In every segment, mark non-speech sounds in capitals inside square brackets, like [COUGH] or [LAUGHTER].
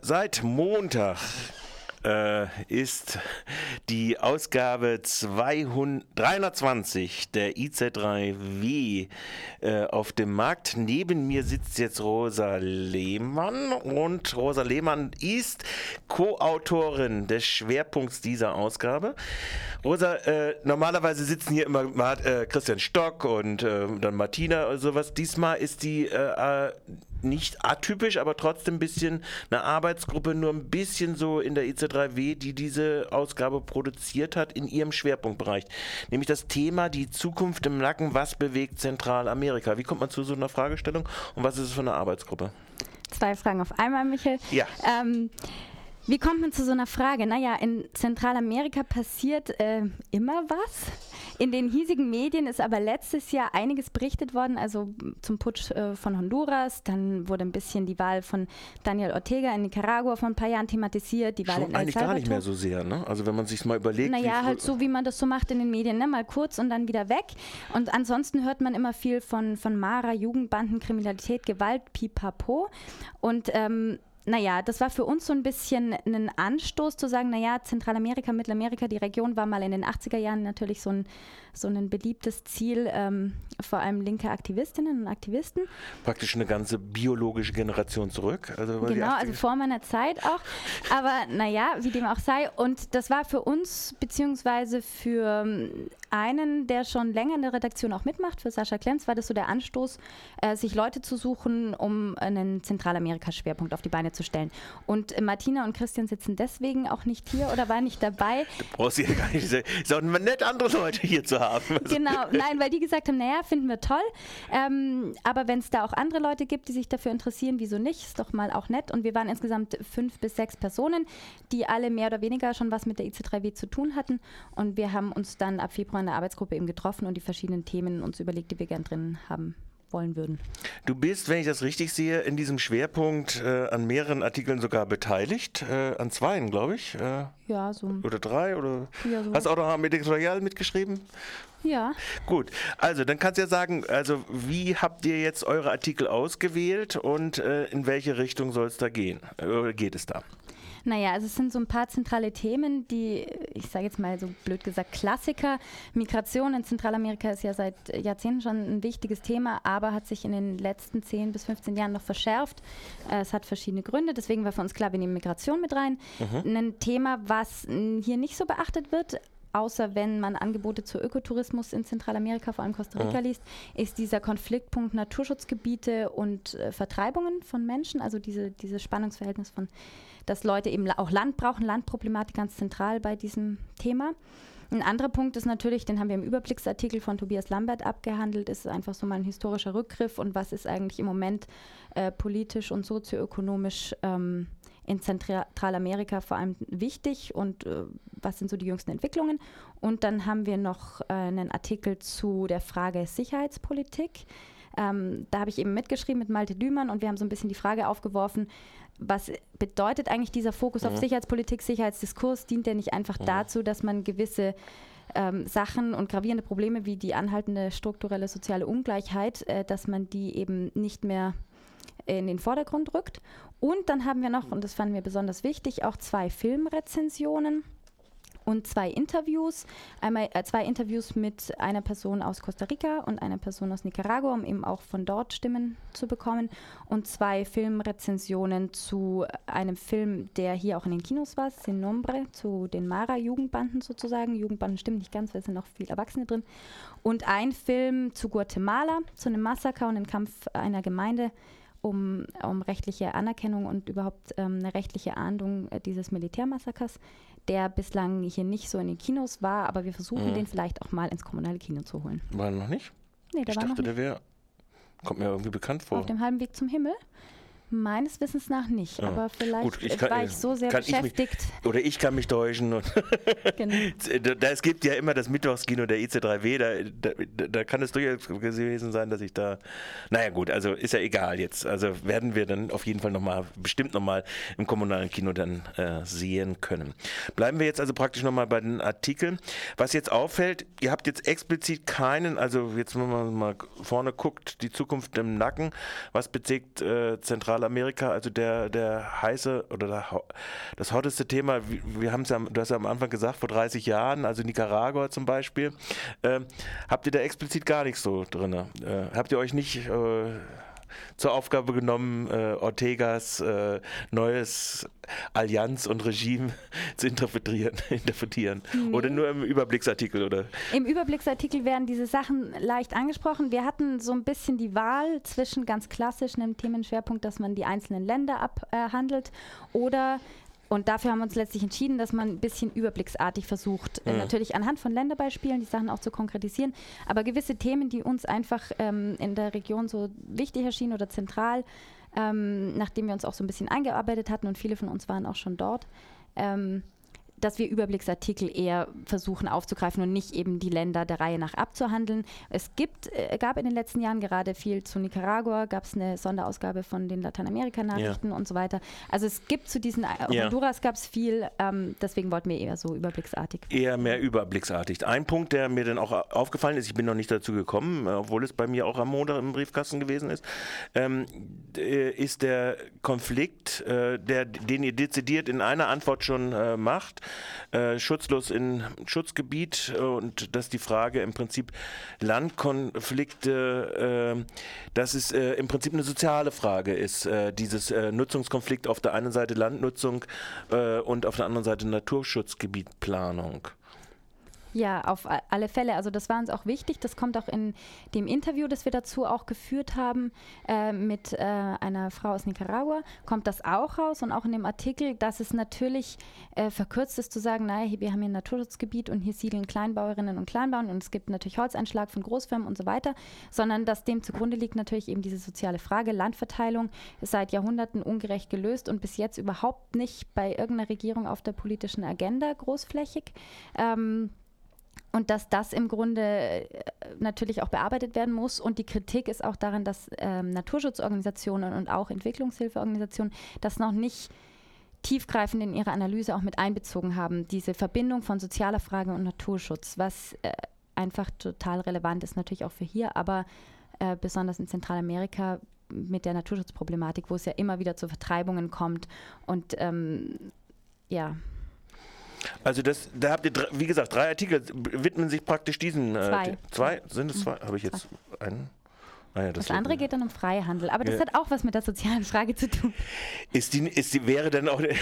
Seit Montag äh, ist die Ausgabe 200, 320 der IZ3W äh, auf dem Markt. Neben mir sitzt jetzt Rosa Lehmann und Rosa Lehmann ist Co-Autorin des Schwerpunkts dieser Ausgabe. Rosa, äh, normalerweise sitzen hier immer äh, Christian Stock und äh, dann Martina oder sowas. Diesmal ist die äh, nicht atypisch, aber trotzdem ein bisschen eine Arbeitsgruppe, nur ein bisschen so in der IC3W, die diese Ausgabe produziert hat in ihrem Schwerpunktbereich. Nämlich das Thema die Zukunft im Nacken, was bewegt Zentralamerika? Wie kommt man zu so einer Fragestellung und was ist es für eine Arbeitsgruppe? Zwei Fragen auf einmal, Michael. Ja. Ähm, wie kommt man zu so einer Frage? Naja, in Zentralamerika passiert äh, immer was. In den hiesigen Medien ist aber letztes Jahr einiges berichtet worden, also zum Putsch äh, von Honduras, dann wurde ein bisschen die Wahl von Daniel Ortega in Nicaragua vor ein paar Jahren thematisiert, die Wahl Schon in El eigentlich gar nicht mehr so sehr, ne? Also wenn man sich mal überlegt. Naja, halt so, wie man das so macht in den Medien, ne? mal kurz und dann wieder weg. Und ansonsten hört man immer viel von, von Mara, Jugendbanden, Kriminalität, Gewalt, pipapo. Und ähm, naja, das war für uns so ein bisschen ein Anstoß zu sagen, naja, Zentralamerika, Mittelamerika, die Region war mal in den 80er Jahren natürlich so ein, so ein beliebtes Ziel, ähm, vor allem linke Aktivistinnen und Aktivisten. praktisch eine ganze biologische Generation zurück. Also, Genau, 80er also vor meiner Zeit auch. Aber naja, wie dem auch sei. Und das war für uns, beziehungsweise für ähm, einen, der schon länger in der Redaktion auch mitmacht, für Sascha Klenz, war das so der Anstoß, äh, sich Leute zu suchen, um einen Zentralamerika-Schwerpunkt auf die Beine zu stellen. Und äh, Martina und Christian sitzen deswegen auch nicht hier oder waren nicht dabei. [LAUGHS] brauchst du ja gar nicht. Auch nett, andere Leute hier zu haben. Also, Genau, [LAUGHS] nein, weil die gesagt haben, naja, finden wir toll. Ähm, aber wenn es da auch andere Leute gibt, die sich dafür interessieren, wieso nicht? Ist doch mal auch nett. Und wir waren insgesamt fünf bis sechs Personen, die alle mehr oder weniger schon was mit der IC3W zu tun hatten. Und wir haben uns dann ab Februar in der Arbeitsgruppe eben getroffen und die verschiedenen Themen uns überlegt, die wir gern drin haben wollen würden. Du bist, wenn ich das richtig sehe, in diesem Schwerpunkt äh, an mehreren Artikeln sogar beteiligt. Äh, an zweien, glaube ich. Äh, Ja, so. oder drei. Oder Ja, so. Hast du auch noch am Editorial mitgeschrieben? Ja. Gut, also dann kannst du ja sagen, also wie habt ihr jetzt eure Artikel ausgewählt und äh, in welche Richtung soll es da gehen? Äh, geht es da? Naja, also es sind so ein paar zentrale Themen, die, ich sage jetzt mal so blöd gesagt, Klassiker. Migration in Zentralamerika ist ja seit Jahrzehnten schon ein wichtiges Thema, aber hat sich in den letzten 10 bis 15 Jahren noch verschärft. Äh, Es hat verschiedene Gründe, deswegen war für uns klar, wir nehmen Migration mit rein. Ein Thema, was hier nicht so beachtet wird, außer wenn man Angebote zu Ökotourismus in Zentralamerika, vor allem Costa Rica, liest, ist dieser Konfliktpunkt Naturschutzgebiete und äh, Vertreibungen von Menschen, also diese, dieses Spannungsverhältnis von, dass Leute eben auch Land brauchen, Landproblematik ganz zentral bei diesem Thema. Ein anderer Punkt ist natürlich, den haben wir im Überblicksartikel von Tobias Lambert abgehandelt, ist einfach so mal ein historischer Rückgriff und was ist eigentlich im Moment äh, politisch und sozioökonomisch ähm, in Zentralamerika vor allem wichtig und äh, was sind so die jüngsten Entwicklungen. Und dann haben wir noch äh, einen Artikel zu der Frage Sicherheitspolitik. Ähm, da habe ich eben mitgeschrieben mit Malte Dümann und wir haben so ein bisschen die Frage aufgeworfen, was bedeutet eigentlich dieser Fokus auf Sicherheitspolitik, Sicherheitsdiskurs? Dient der nicht einfach dazu, dass man gewisse ähm, Sachen und gravierende Probleme wie die anhaltende strukturelle soziale Ungleichheit, äh, dass man die eben nicht mehr in den Vordergrund rückt. Und dann haben wir noch, und das fanden wir besonders wichtig, auch zwei Filmrezensionen und zwei Interviews. Einmal äh, zwei Interviews mit einer Person aus Costa Rica und einer Person aus Nicaragua, um eben auch von dort Stimmen zu bekommen. Und zwei Filmrezensionen zu einem Film, der hier auch in den Kinos war, Sin Nombre, zu den Mara-Jugendbanden sozusagen. Jugendbanden stimmen nicht ganz, weil es sind noch viele Erwachsene drin. Und ein Film zu Guatemala, zu einem Massaker und dem Kampf einer Gemeinde um, um rechtliche Anerkennung und überhaupt ähm, eine rechtliche Ahndung äh, dieses Militärmassakers, der bislang hier nicht so in den Kinos war, aber wir versuchen, Mhm. den vielleicht auch mal ins kommunale Kino zu holen. War noch nicht? Nee, der ich war noch dachte, nicht der wäre. Kommt mir irgendwie bekannt vor. auf dem halben Weg zum Himmel. Meines Wissens nach nicht, Ja. aber vielleicht Gut, ich kann- war ich so sehr kann ich mich- beschäftigt. Oder ich kann mich täuschen. [LAUGHS] Genau. da, es gibt ja immer das Mittwochskino der IC3W, da, da, da kann es durchaus gewesen sein, dass ich da. Naja, gut, also ist ja egal jetzt. Also werden wir dann auf jeden Fall nochmal, bestimmt nochmal im kommunalen Kino dann äh, sehen können. Bleiben wir jetzt also praktisch nochmal bei den Artikeln. Was jetzt auffällt, ihr habt jetzt explizit keinen, also jetzt wenn man mal vorne guckt, die Zukunft im Nacken, was bezieht äh, Zentralamerika Zentralamerika, also der, der heiße oder der, das hotteste Thema, wir haben es ja, du hast ja am Anfang gesagt, vor 30 Jahren, also Nicaragua zum Beispiel. Äh, habt ihr da explizit gar nichts so drin? Äh, habt ihr euch nicht äh, zur Aufgabe genommen, äh, Ortegas äh, neues Allianz und Regime [LAUGHS] zu interpretieren, [LAUGHS] interpretieren. Nee. Oder nur im Überblicksartikel, oder? Im Überblicksartikel werden diese Sachen leicht angesprochen. Wir hatten so ein bisschen die Wahl zwischen ganz klassisch einem Themenschwerpunkt, dass man die einzelnen Länder abhandelt, oder und dafür haben wir uns letztlich entschieden, dass man ein bisschen überblicksartig versucht, äh, natürlich anhand von Länderbeispielen die Sachen auch zu konkretisieren, aber gewisse Themen, die uns einfach ähm, in der Region so wichtig erschienen oder zentral, ähm, nachdem wir uns auch so ein bisschen eingearbeitet hatten und viele von uns waren auch schon dort, ähm, dass wir Überblicksartikel eher versuchen aufzugreifen und nicht eben die Länder der Reihe nach abzuhandeln. Es gibt, äh, gab in den letzten Jahren gerade viel zu Nicaragua, gab es eine Sonderausgabe von den Lateinamerika-Nachrichten ja. und so weiter. Also es gibt zu diesen, äh, ja. Honduras gab es viel, ähm, deswegen wollten wir eher so überblicksartig. Eher mehr überblicksartig. Ein Punkt, der mir dann auch aufgefallen ist, ich bin noch nicht dazu gekommen, obwohl es bei mir auch am Montag im Briefkasten gewesen ist, ähm, äh, ist der Konflikt, äh, der, den ihr dezidiert in einer Antwort schon äh, macht, äh, schutzlos in Schutzgebiet äh, und dass die Frage im Prinzip Landkonflikte, äh, dass es äh, im Prinzip eine soziale Frage ist, äh, dieses äh, Nutzungskonflikt auf der einen Seite Landnutzung und auf der anderen Seite Naturschutzgebietplanung. Ja, auf alle Fälle. Also das war uns auch wichtig. Das kommt auch in dem Interview, das wir dazu auch geführt haben äh, mit äh, einer Frau aus Nicaragua, kommt das auch raus und auch in dem Artikel, dass es natürlich äh, verkürzt ist zu sagen, naja, wir haben hier ein Naturschutzgebiet und hier siedeln Kleinbauerinnen und Kleinbauern und es gibt natürlich Holzeinschlag von Großfirmen und so weiter, sondern dass dem zugrunde liegt natürlich eben diese soziale Frage. Landverteilung ist seit Jahrhunderten ungerecht gelöst und bis jetzt überhaupt nicht bei irgendeiner Regierung auf der politischen Agenda großflächig. Ähm, und dass das im Grunde äh, natürlich auch bearbeitet werden muss. Und die Kritik ist auch daran, dass ähm, Naturschutzorganisationen und auch Entwicklungshilfeorganisationen das noch nicht tiefgreifend in ihre Analyse auch mit einbezogen haben. Diese Verbindung von sozialer Frage und Naturschutz, was äh, einfach total relevant ist, natürlich auch für hier, aber äh, besonders in Zentralamerika mit der Naturschutzproblematik, wo es ja immer wieder zu Vertreibungen kommt. Und ähm, ja. Also das, da habt ihr, wie gesagt, drei Artikel widmen sich praktisch diesen. Äh, zwei. zwei? Sind es zwei? Habe ich jetzt einen? Ah ja, das, das andere geht dann um Freihandel, aber das ja. hat auch was mit der sozialen Frage zu tun. Ist die, ist die, wäre dann auch [LAUGHS] im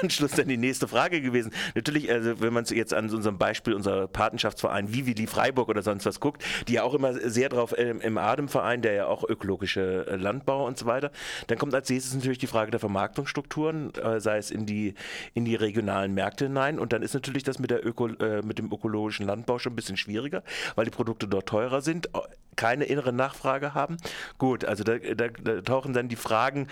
Anschluss dann die nächste Frage gewesen. Natürlich, also wenn man jetzt an unserem Beispiel unser Patenschaftsverein Vivili Freiburg oder sonst was guckt, die ja auch immer sehr drauf äh, im Ademverein, der ja auch ökologische äh, Landbau und so weiter, dann kommt als nächstes natürlich die Frage der Vermarktungsstrukturen, äh, sei es in die, in die regionalen Märkte hinein und dann ist natürlich das mit, der Öko, äh, mit dem ökologischen Landbau schon ein bisschen schwieriger, weil die Produkte dort teurer sind, keine innere Nachfrage haben haben. Gut, also da, da, da, tauchen dann die Fragen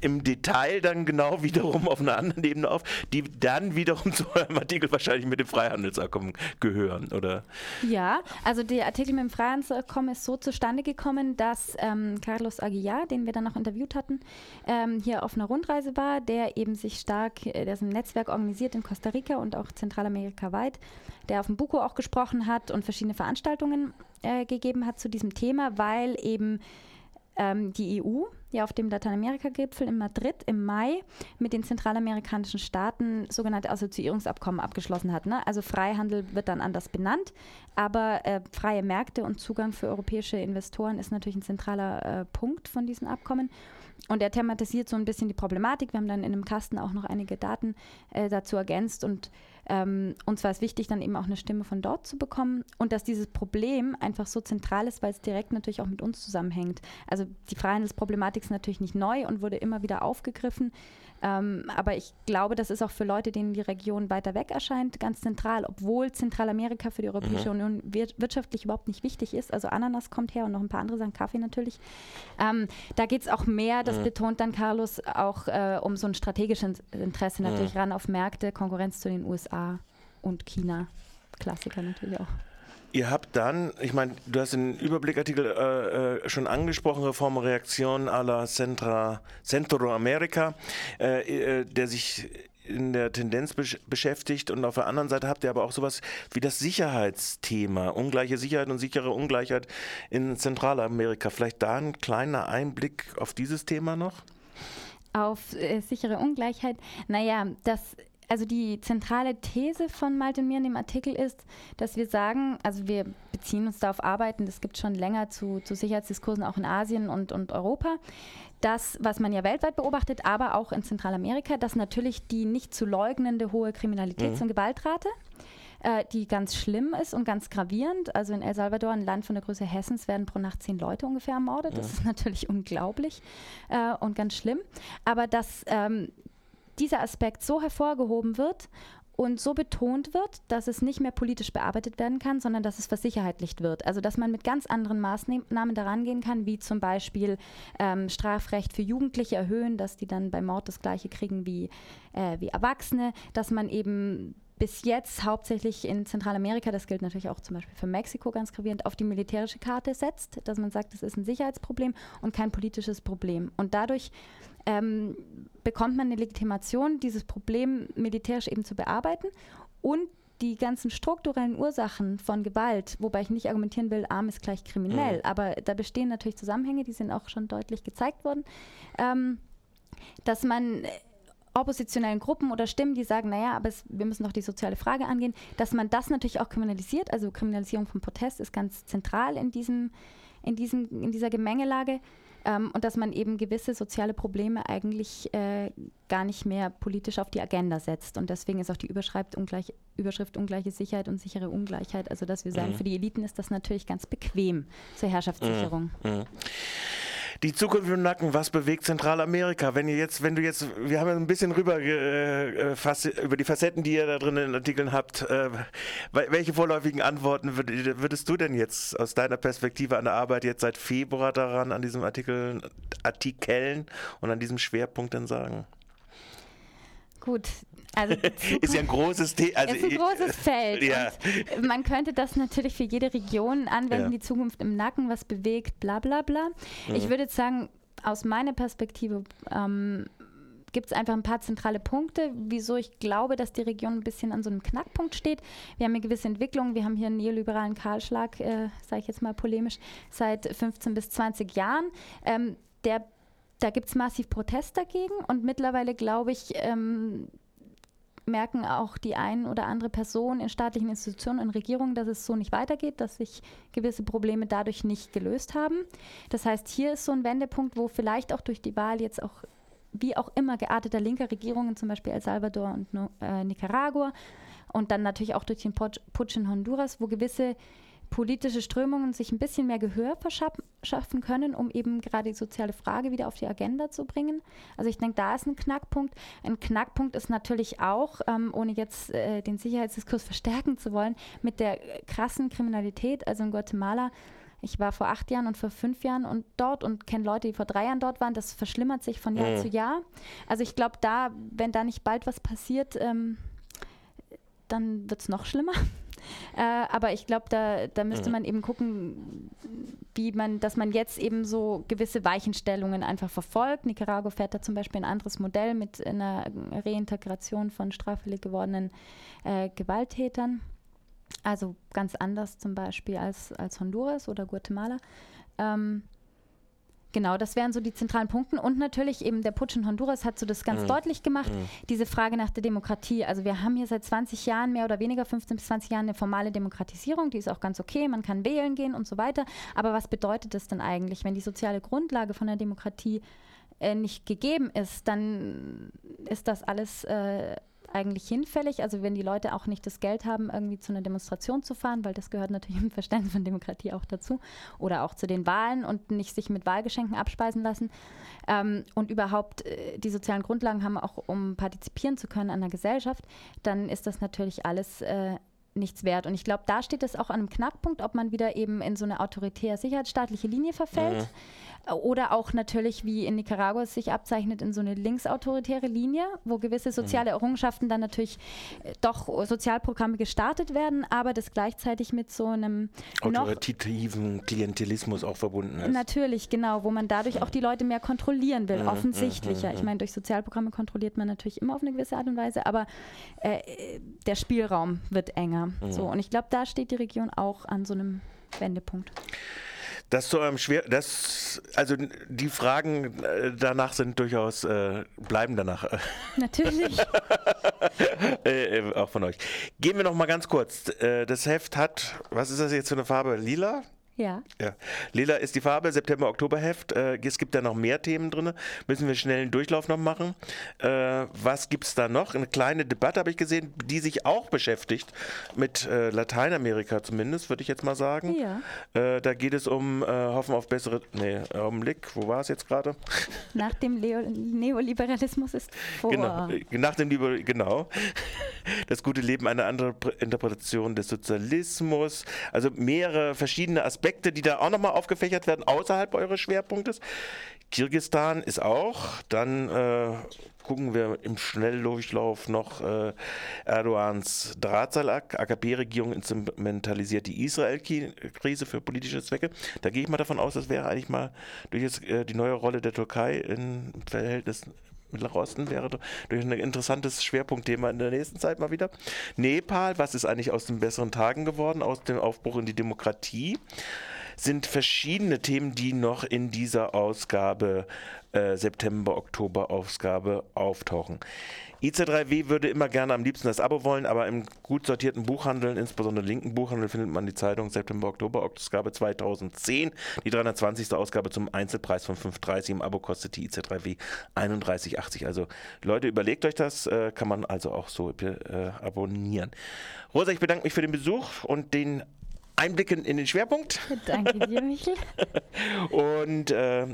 im Detail dann genau wiederum auf einer anderen Ebene auf, die dann wiederum [LAUGHS] zu eurem Artikel wahrscheinlich mit dem Freihandelsabkommen gehören, oder? Ja, also der Artikel mit dem Freihandelsabkommen ist so zustande gekommen, dass ähm, Carlos Aguilar, den wir dann noch interviewt hatten, ähm, hier auf einer Rundreise war, der eben sich stark, äh, der ist im Netzwerk organisiert in Costa Rica und auch Zentralamerika weit, der auf dem Buko auch gesprochen hat und verschiedene Veranstaltungen äh, gegeben hat zu diesem Thema, weil eben ähm, die EU ja auf dem Lateinamerika-Gipfel in Madrid im Mai mit den zentralamerikanischen Staaten sogenannte Assoziierungsabkommen abgeschlossen hat. Ne? Also Freihandel wird dann anders benannt, aber äh, freie Märkte und Zugang für europäische Investoren ist natürlich ein zentraler äh, Punkt von diesen Abkommen. Und er thematisiert so ein bisschen die Problematik. Wir haben dann in einem Kasten auch noch einige Daten äh, dazu ergänzt und ähm, uns war es wichtig, dann eben auch eine Stimme von dort zu bekommen und dass dieses Problem einfach so zentral ist, weil es direkt natürlich auch mit uns zusammenhängt. Also die Freihandelsproblematik ist natürlich nicht neu und wurde immer wieder aufgegriffen. Ähm, aber ich glaube, das ist auch für Leute, denen die Region weiter weg erscheint, ganz zentral, obwohl Zentralamerika für die Europäische mhm. Union wir wirtschaftlich überhaupt nicht wichtig ist. Also Ananas kommt her und noch ein paar andere Sachen, Kaffee natürlich. Ähm, da geht es auch mehr, das mhm. betont dann Carlos, auch äh, um so ein strategisches Interesse mhm. natürlich mhm. ran auf Märkte, Konkurrenz zu den USA und China. Klassiker natürlich auch. Ihr habt dann, ich meine, du hast den Überblickartikel äh, äh, schon angesprochen, Reformreaktion à la Centra, Centroamerika, äh, äh, der sich in der Tendenz besch beschäftigt und auf der anderen Seite habt ihr aber auch sowas wie das Sicherheitsthema, ungleiche Sicherheit und sichere Ungleichheit in Zentralamerika. Vielleicht da ein kleiner Einblick auf dieses Thema noch? Auf äh, sichere Ungleichheit. Naja, das also die zentrale These von Malte und mir in dem Artikel ist, dass wir sagen, also wir beziehen uns da auf Arbeiten, das gibt schon länger zu, zu Sicherheitsdiskursen auch in Asien und, und Europa, dass, was man ja weltweit beobachtet, aber auch in Zentralamerika, dass natürlich die nicht zu leugnende hohe Kriminalitäts- mhm. und Gewaltrate, äh, die ganz schlimm ist und ganz gravierend. Also in El Salvador, ein Land von der Größe Hessens, werden pro Nacht zehn Leute ungefähr ermordet. Das ist [LAUGHS] natürlich unglaublich äh, und ganz schlimm. Aber dass ähm, dieser Aspekt so hervorgehoben wird und so betont wird, dass es nicht mehr politisch bearbeitet werden kann, sondern dass es versicherheitlicht wird. Also dass man mit ganz anderen Maßnahmen daran gehen kann, wie zum Beispiel ähm, Strafrecht für Jugendliche erhöhen, dass die dann bei Mord das gleiche kriegen wie, äh, wie Erwachsene, dass man eben bis jetzt hauptsächlich in Zentralamerika, das gilt natürlich auch zum Beispiel für Mexiko ganz gravierend, auf die militärische Karte setzt, dass man sagt, das ist ein Sicherheitsproblem und kein politisches Problem. Und dadurch ähm, bekommt man eine Legitimation, dieses Problem militärisch eben zu bearbeiten und die ganzen strukturellen Ursachen von Gewalt, wobei ich nicht argumentieren will, arm ist gleich kriminell, mhm. aber da bestehen natürlich Zusammenhänge, die sind auch schon deutlich gezeigt worden, ähm, dass man oppositionellen Gruppen oder Stimmen, die sagen, naja, aber es, wir müssen doch die soziale Frage angehen, dass man das natürlich auch kriminalisiert. Also Kriminalisierung von Protest ist ganz zentral in, diesem, in, diesem, in dieser Gemengelage. Ähm, und dass man eben gewisse soziale Probleme eigentlich äh, gar nicht mehr politisch auf die Agenda setzt. Und deswegen ist auch die Überschrift, ungleich, Überschrift ungleiche Sicherheit und sichere Ungleichheit. Also dass wir sagen, mhm. für die Eliten ist das natürlich ganz bequem zur Herrschaftssicherung. Mhm. Mhm. Die Zukunft im Nacken, was bewegt Zentralamerika? Wenn ihr jetzt, wenn du jetzt, wir haben ein bisschen rüber äh, äh über die Facetten, die ihr da drin in Artikeln habt. Äh, welche vorläufigen Antworten würdest du denn jetzt aus deiner Perspektive an der Arbeit jetzt seit Februar daran, an diesem Artikel, Artikeln und an diesem Schwerpunkt denn sagen? Gut, also [LAUGHS] ist ja ein großes Thema. Also ist ein großes [LAUGHS] Feld. Ja. man könnte das natürlich für jede Region anwenden, ja. die Zukunft im Nacken, was bewegt, bla bla bla. Mhm. Ich würde jetzt sagen, aus meiner Perspektive ähm, gibt es einfach ein paar zentrale Punkte, wieso ich glaube, dass die Region ein bisschen an so einem Knackpunkt steht. Wir haben eine gewisse Entwicklung, wir haben hier einen neoliberalen Kahlschlag, äh, sage ich jetzt mal polemisch, seit 15 bis 20 Jahren. Ähm, der da gibt es massiv Protest dagegen und mittlerweile glaube ich, ähm, merken auch die ein oder andere Person in staatlichen Institutionen und Regierungen, dass es so nicht weitergeht, dass sich gewisse Probleme dadurch nicht gelöst haben. Das heißt, hier ist so ein Wendepunkt, wo vielleicht auch durch die Wahl jetzt auch wie auch immer gearteter linker Regierungen, zum Beispiel El Salvador und äh, Nicaragua, und dann natürlich auch durch den Putsch in Honduras, wo gewisse politische Strömungen sich ein bisschen mehr Gehör verschaffen können, um eben gerade die soziale Frage wieder auf die Agenda zu bringen. Also ich denke, da ist ein Knackpunkt. Ein Knackpunkt ist natürlich auch, ähm, ohne jetzt äh, den Sicherheitsdiskurs [LAUGHS] verstärken zu wollen, mit der krassen Kriminalität, also in Guatemala. Ich war vor acht Jahren und vor fünf Jahren und dort und kenne Leute, die vor drei Jahren dort waren. Das verschlimmert sich von Jahr mhm. zu Jahr. Also ich glaube, da, wenn da nicht bald was passiert, ähm, dann wird es noch schlimmer. [LAUGHS] Äh, aber ich glaube, da, da müsste mhm. man eben gucken, wie man, dass man jetzt eben so gewisse Weichenstellungen einfach verfolgt. Nicaragua fährt da zum Beispiel ein anderes Modell mit einer Reintegration von straffällig gewordenen äh, Gewalttätern. Also ganz anders zum Beispiel als, als Honduras oder Guatemala. Ähm, Genau, das wären so die zentralen Punkte. Und natürlich eben der Putsch in Honduras hat so das ganz mhm. deutlich gemacht, mhm. diese Frage nach der Demokratie. Also wir haben hier seit 20 Jahren, mehr oder weniger 15 bis 20 Jahren, eine formale Demokratisierung, die ist auch ganz okay, man kann wählen gehen und so weiter. Aber was bedeutet das denn eigentlich, wenn die soziale Grundlage von der Demokratie äh, nicht gegeben ist, dann ist das alles... Äh, eigentlich hinfällig. Also wenn die Leute auch nicht das Geld haben, irgendwie zu einer Demonstration zu fahren, weil das gehört natürlich im Verständnis von Demokratie auch dazu, oder auch zu den Wahlen und nicht sich mit Wahlgeschenken abspeisen lassen ähm, und überhaupt äh, die sozialen Grundlagen haben, auch um partizipieren zu können an der Gesellschaft, dann ist das natürlich alles äh, nichts wert. Und ich glaube, da steht es auch an einem Knackpunkt, ob man wieder eben in so eine autoritär sicherheitsstaatliche Linie verfällt. Mhm. Oder auch natürlich, wie in Nicaragua es sich abzeichnet, in so eine linksautoritäre Linie, wo gewisse soziale mhm. Errungenschaften dann natürlich äh, doch Sozialprogramme gestartet werden, aber das gleichzeitig mit so einem autoritativen Klientelismus auch verbunden ist. Natürlich, genau, wo man dadurch auch die Leute mehr kontrollieren will, mhm. offensichtlicher. Mhm. Ich meine, durch Sozialprogramme kontrolliert man natürlich immer auf eine gewisse Art und Weise, aber äh, der Spielraum wird enger. So, und ich glaube, da steht die Region auch an so einem Wendepunkt. Das zu eurem schwer, das, also die Fragen äh, danach sind durchaus, äh, bleiben danach. [LAUGHS] Natürlich. [LAUGHS] äh, äh, auch von euch. Gehen wir noch mal ganz kurz. Äh, das Heft hat, was ist das jetzt für eine Farbe? Lila? Ja. Ja. Lila ist die Farbe, September-Oktober-Heft. Äh, es gibt da noch mehr Themen drin. Müssen wir schnell einen Durchlauf noch machen. Äh, was gibt es da noch? Eine kleine Debatte habe ich gesehen, die sich auch beschäftigt mit äh, Lateinamerika zumindest, würde ich jetzt mal sagen. Ja. Äh, da geht es um äh, Hoffen auf bessere. Nee, Augenblick, wo war es jetzt gerade? [LAUGHS] Nach dem Leo Neoliberalismus ist vor. Genau, äh, nach dem Liber genau. [LAUGHS] Das gute Leben, eine andere Pr- Interpretation des Sozialismus. Also mehrere verschiedene Aspekte, die da auch nochmal aufgefächert werden, außerhalb eures Schwerpunktes. Kirgistan ist auch. Dann äh, gucken wir im Schnelldurchlauf noch äh, Erdogans Drahtseilakt. AKP-Regierung instrumentalisiert die Israel-Krise für politische Zwecke. Da gehe ich mal davon aus, das wäre eigentlich mal durch jetzt, äh, die neue Rolle der Türkei im Verhältnis Mittlerer Osten wäre durch ein interessantes Schwerpunktthema in der nächsten Zeit mal wieder. Nepal, was ist eigentlich aus den besseren Tagen geworden, aus dem Aufbruch in die Demokratie? Sind verschiedene Themen, die noch in dieser Ausgabe, äh, September-Oktober-Ausgabe auftauchen. IC3W würde immer gerne am liebsten das Abo wollen, aber im gut sortierten Buchhandel, insbesondere linken Buchhandel, findet man die Zeitung September-Oktober-Ausgabe 2010, die 320. Ausgabe zum Einzelpreis von 5,30. Im Abo kostet die IC3W 31,80. Also Leute, überlegt euch das, äh, kann man also auch so äh, abonnieren. Rosa, ich bedanke mich für den Besuch und den Einblicken in den Schwerpunkt. [LAUGHS] Danke dir, Michel. Und äh,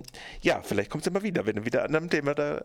ja, vielleicht kommst du mal wieder, wenn du wieder an einem Thema da